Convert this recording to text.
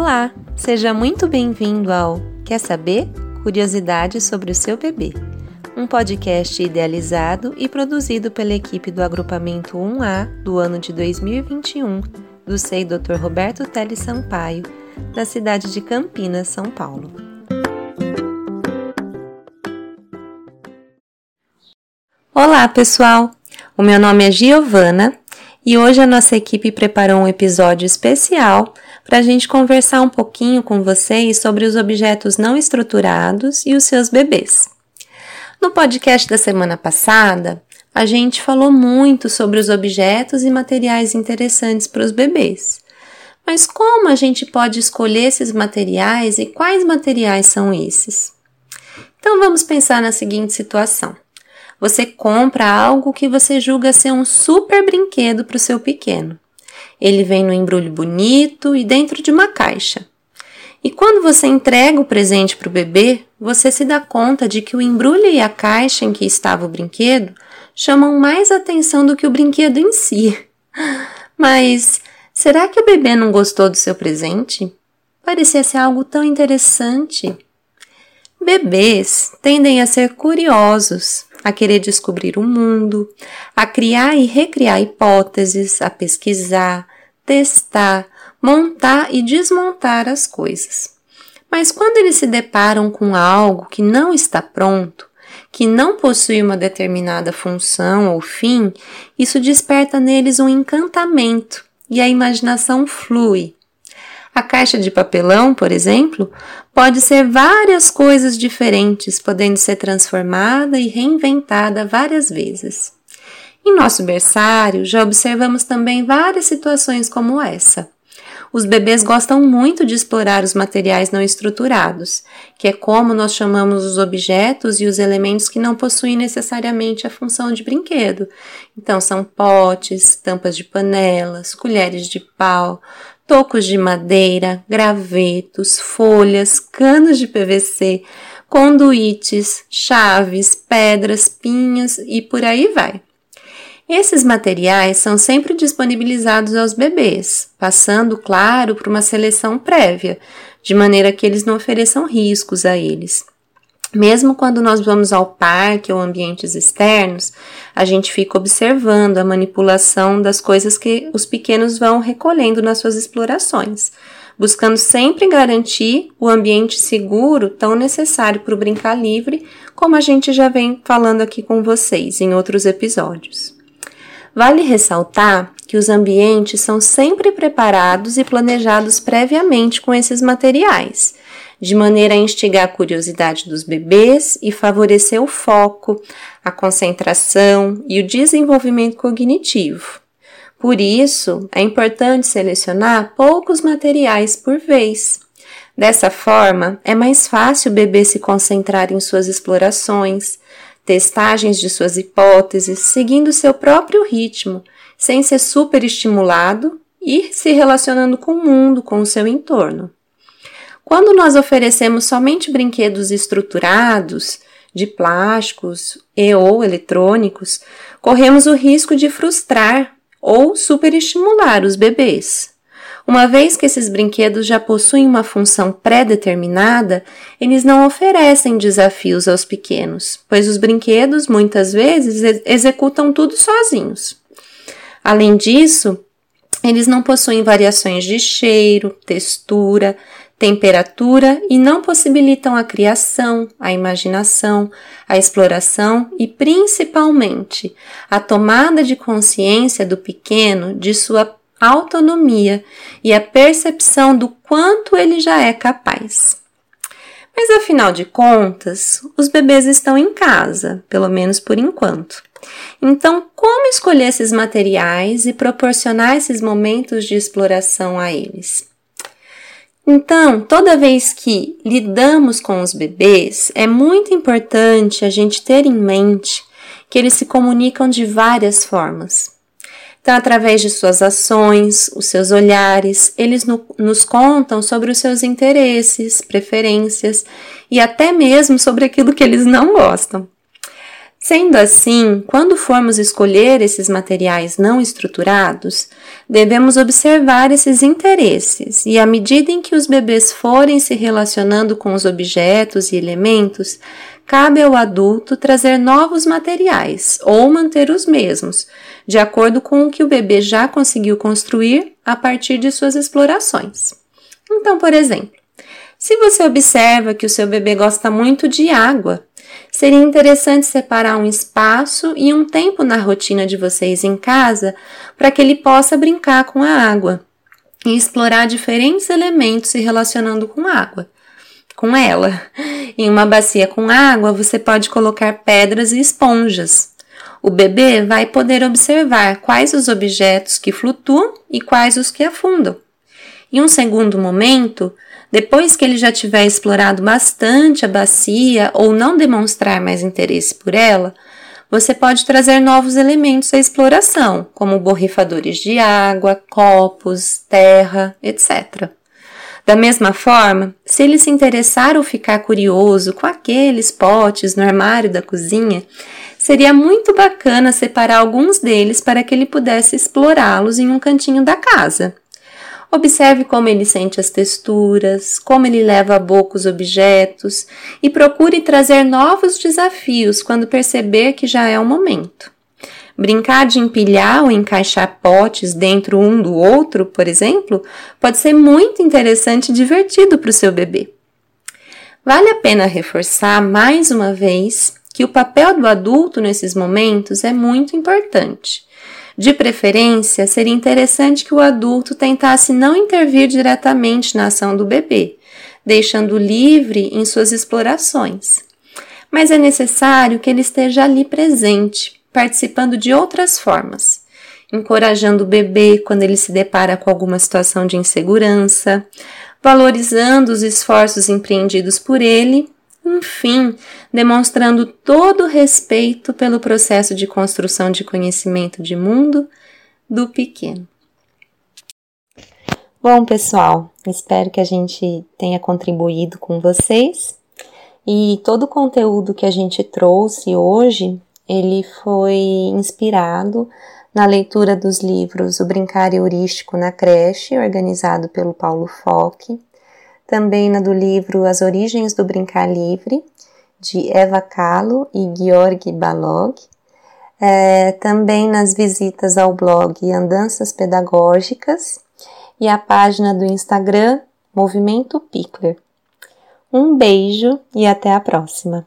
Olá, seja muito bem-vindo ao Quer saber? Curiosidades sobre o seu bebê. Um podcast idealizado e produzido pela equipe do agrupamento 1A do ano de 2021 do SEI Dr. Roberto Teles Sampaio, da cidade de Campinas, São Paulo. Olá, pessoal! O meu nome é Giovana e hoje a nossa equipe preparou um episódio especial para a gente conversar um pouquinho com vocês sobre os objetos não estruturados e os seus bebês. No podcast da semana passada, a gente falou muito sobre os objetos e materiais interessantes para os bebês. Mas como a gente pode escolher esses materiais e quais materiais são esses? Então vamos pensar na seguinte situação. Você compra algo que você julga ser um super brinquedo para o seu pequeno. Ele vem no embrulho bonito e dentro de uma caixa. E quando você entrega o presente para o bebê, você se dá conta de que o embrulho e a caixa em que estava o brinquedo chamam mais atenção do que o brinquedo em si. Mas será que o bebê não gostou do seu presente? Parecia ser algo tão interessante. Bebês tendem a ser curiosos a querer descobrir o mundo, a criar e recriar hipóteses, a pesquisar, testar, montar e desmontar as coisas. Mas quando eles se deparam com algo que não está pronto, que não possui uma determinada função ou fim, isso desperta neles um encantamento e a imaginação flui. A caixa de papelão, por exemplo, pode ser várias coisas diferentes, podendo ser transformada e reinventada várias vezes. Em nosso berçário, já observamos também várias situações como essa. Os bebês gostam muito de explorar os materiais não estruturados, que é como nós chamamos os objetos e os elementos que não possuem necessariamente a função de brinquedo. Então, são potes, tampas de panelas, colheres de pau, tocos de madeira, gravetos, folhas, canos de PVC, conduítes, chaves, pedras, pinhas e por aí vai. Esses materiais são sempre disponibilizados aos bebês, passando, claro, por uma seleção prévia, de maneira que eles não ofereçam riscos a eles. Mesmo quando nós vamos ao parque ou ambientes externos, a gente fica observando a manipulação das coisas que os pequenos vão recolhendo nas suas explorações, buscando sempre garantir o ambiente seguro tão necessário para o brincar livre, como a gente já vem falando aqui com vocês em outros episódios. Vale ressaltar que os ambientes são sempre preparados e planejados previamente com esses materiais de maneira a instigar a curiosidade dos bebês e favorecer o foco, a concentração e o desenvolvimento cognitivo. Por isso, é importante selecionar poucos materiais por vez. Dessa forma, é mais fácil o bebê se concentrar em suas explorações, testagens de suas hipóteses, seguindo seu próprio ritmo, sem ser superestimulado e se relacionando com o mundo, com o seu entorno. Quando nós oferecemos somente brinquedos estruturados, de plásticos e ou eletrônicos, corremos o risco de frustrar ou superestimular os bebês. Uma vez que esses brinquedos já possuem uma função pré-determinada, eles não oferecem desafios aos pequenos, pois os brinquedos muitas vezes ex executam tudo sozinhos. Além disso, eles não possuem variações de cheiro, textura, temperatura e não possibilitam a criação, a imaginação, a exploração e, principalmente, a tomada de consciência do pequeno de sua autonomia e a percepção do quanto ele já é capaz. Mas afinal de contas, os bebês estão em casa, pelo menos por enquanto. Então, como escolher esses materiais e proporcionar esses momentos de exploração a eles? Então, toda vez que lidamos com os bebês, é muito importante a gente ter em mente que eles se comunicam de várias formas. Então, através de suas ações, os seus olhares, eles no, nos contam sobre os seus interesses, preferências e até mesmo sobre aquilo que eles não gostam. Sendo assim, quando formos escolher esses materiais não estruturados, devemos observar esses interesses e, à medida em que os bebês forem se relacionando com os objetos e elementos, cabe ao adulto trazer novos materiais ou manter os mesmos, de acordo com o que o bebê já conseguiu construir a partir de suas explorações. Então, por exemplo, se você observa que o seu bebê gosta muito de água, seria interessante separar um espaço e um tempo na rotina de vocês em casa para que ele possa brincar com a água e explorar diferentes elementos se relacionando com água. Com ela. Em uma bacia com água, você pode colocar pedras e esponjas. O bebê vai poder observar quais os objetos que flutuam e quais os que afundam. Em um segundo momento, depois que ele já tiver explorado bastante a bacia ou não demonstrar mais interesse por ela, você pode trazer novos elementos à exploração, como borrifadores de água, copos, terra, etc. Da mesma forma, se ele se interessar ou ficar curioso com aqueles potes no armário da cozinha, seria muito bacana separar alguns deles para que ele pudesse explorá-los em um cantinho da casa. Observe como ele sente as texturas, como ele leva a boca os objetos e procure trazer novos desafios quando perceber que já é o momento. Brincar de empilhar ou encaixar potes dentro um do outro, por exemplo, pode ser muito interessante e divertido para o seu bebê. Vale a pena reforçar mais uma vez que o papel do adulto nesses momentos é muito importante. De preferência, seria interessante que o adulto tentasse não intervir diretamente na ação do bebê, deixando livre em suas explorações. Mas é necessário que ele esteja ali presente, participando de outras formas, encorajando o bebê quando ele se depara com alguma situação de insegurança, valorizando os esforços empreendidos por ele enfim, demonstrando todo o respeito pelo processo de construção de conhecimento de mundo do pequeno. Bom, pessoal, espero que a gente tenha contribuído com vocês. E todo o conteúdo que a gente trouxe hoje, ele foi inspirado na leitura dos livros O Brincar Heurístico na Creche, organizado pelo Paulo Foque, também na do livro As Origens do Brincar Livre, de Eva Kahlo e Georg Balog, é, também nas visitas ao blog Andanças Pedagógicas e a página do Instagram Movimento Pickler. Um beijo e até a próxima!